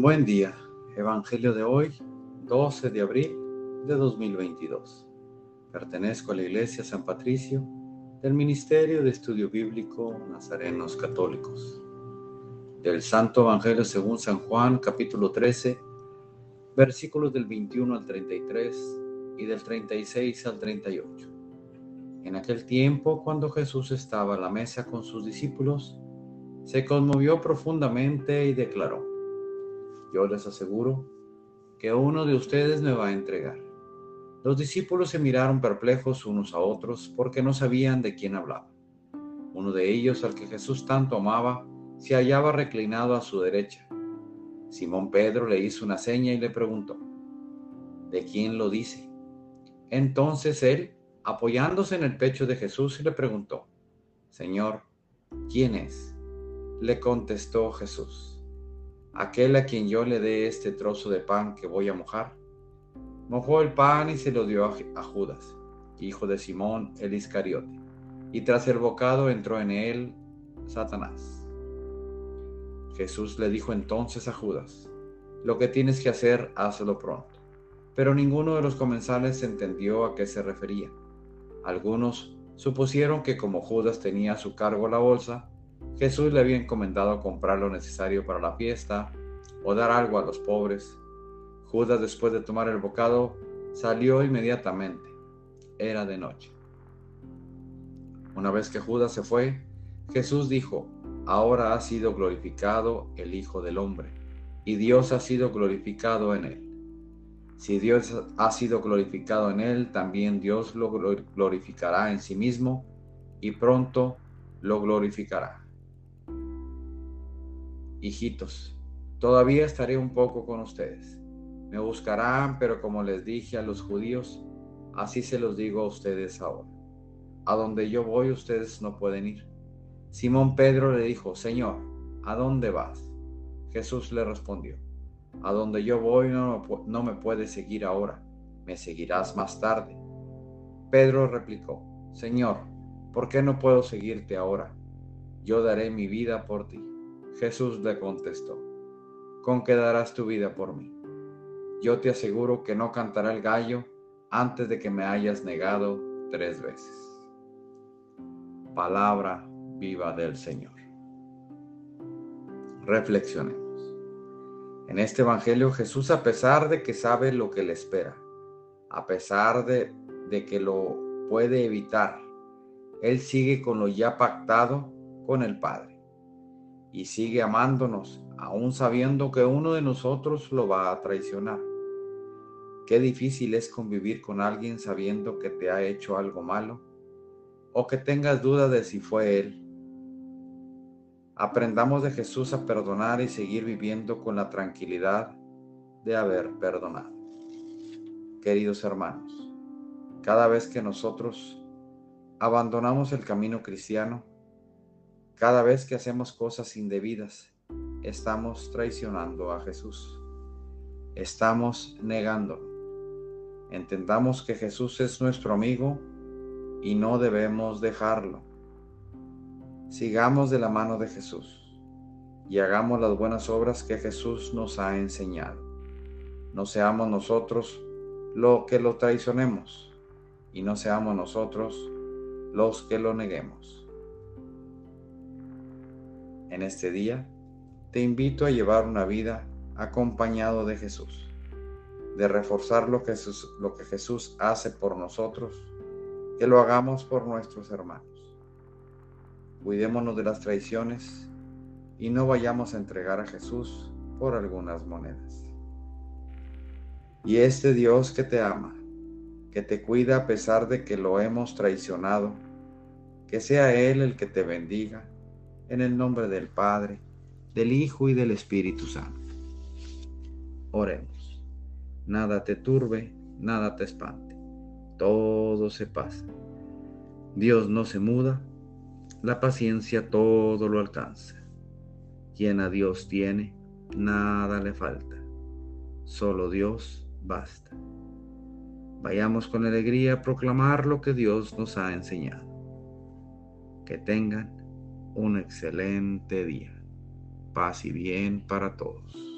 Buen día. Evangelio de hoy, 12 de abril de 2022. Pertenezco a la Iglesia San Patricio del Ministerio de Estudio Bíblico Nazarenos Católicos. Del Santo Evangelio según San Juan, capítulo 13, versículos del 21 al 33 y del 36 al 38. En aquel tiempo, cuando Jesús estaba a la mesa con sus discípulos, se conmovió profundamente y declaró, yo les aseguro que uno de ustedes me va a entregar. Los discípulos se miraron perplejos unos a otros porque no sabían de quién hablaba. Uno de ellos, al que Jesús tanto amaba, se hallaba reclinado a su derecha. Simón Pedro le hizo una seña y le preguntó, ¿de quién lo dice? Entonces él, apoyándose en el pecho de Jesús, le preguntó, Señor, ¿quién es? Le contestó Jesús aquel a quien yo le dé este trozo de pan que voy a mojar. Mojó el pan y se lo dio a Judas, hijo de Simón el Iscariote, y tras el bocado entró en él Satanás. Jesús le dijo entonces a Judas, lo que tienes que hacer, hazlo pronto. Pero ninguno de los comensales entendió a qué se refería. Algunos supusieron que como Judas tenía a su cargo la bolsa, Jesús le había encomendado comprar lo necesario para la fiesta o dar algo a los pobres. Judas, después de tomar el bocado, salió inmediatamente. Era de noche. Una vez que Judas se fue, Jesús dijo, ahora ha sido glorificado el Hijo del Hombre, y Dios ha sido glorificado en él. Si Dios ha sido glorificado en él, también Dios lo glorificará en sí mismo, y pronto lo glorificará. Hijitos, todavía estaré un poco con ustedes. Me buscarán, pero como les dije a los judíos, así se los digo a ustedes ahora. A donde yo voy ustedes no pueden ir. Simón Pedro le dijo, Señor, ¿a dónde vas? Jesús le respondió, A donde yo voy no, me puedes seguir ahora, me seguirás más tarde. Pedro replicó, Señor, ¿por qué no puedo seguirte ahora? Yo daré mi vida por ti. Jesús le contestó, ¿con qué darás tu vida por mí? Yo te aseguro que no cantará el gallo antes de que me hayas negado tres veces. Palabra viva del Señor. Reflexionemos. En este Evangelio Jesús, a pesar de que sabe lo que le espera, a pesar de, de que lo puede evitar, Él sigue con lo ya pactado con el Padre y sigue amándonos, aún sabiendo que uno de nosotros lo va a traicionar. Qué difícil es convivir con alguien sabiendo que te ha hecho algo malo o que tengas duda de si fue él. Aprendamos de Jesús a perdonar y seguir viviendo con la tranquilidad de haber perdonado. Queridos hermanos, cada vez que nosotros abandonamos el camino cristiano, cada vez que hacemos cosas indebidas, estamos traicionando a Jesús. Estamos negando. Entendamos que Jesús es nuestro amigo y no debemos dejarlo. Sigamos de la mano de Jesús y hagamos las buenas obras que Jesús nos ha enseñado. No seamos nosotros lo que lo traicionemos y no seamos nosotros los que lo neguemos en este día, te invito a llevar una vida acompañado de Jesús, de reforzar lo que, Jesús, hace por nosotros, que lo hagamos por nuestros hermanos. Cuidémonos de las traiciones y no vayamos a entregar a Jesús por algunas monedas. Y este Dios que te ama, que te cuida a pesar de que lo hemos traicionado, que sea Él el que te bendiga en el nombre del Padre, del Hijo y del Espíritu Santo. Oremos. Nada te turbe, nada te espante. Todo se pasa. Dios no se muda, la paciencia todo lo alcanza. Quien a Dios tiene, nada le falta. Solo Dios basta. Vayamos con alegría a proclamar lo que Dios nos ha enseñado. Que tengan un excelente día. Paz y bien para todos.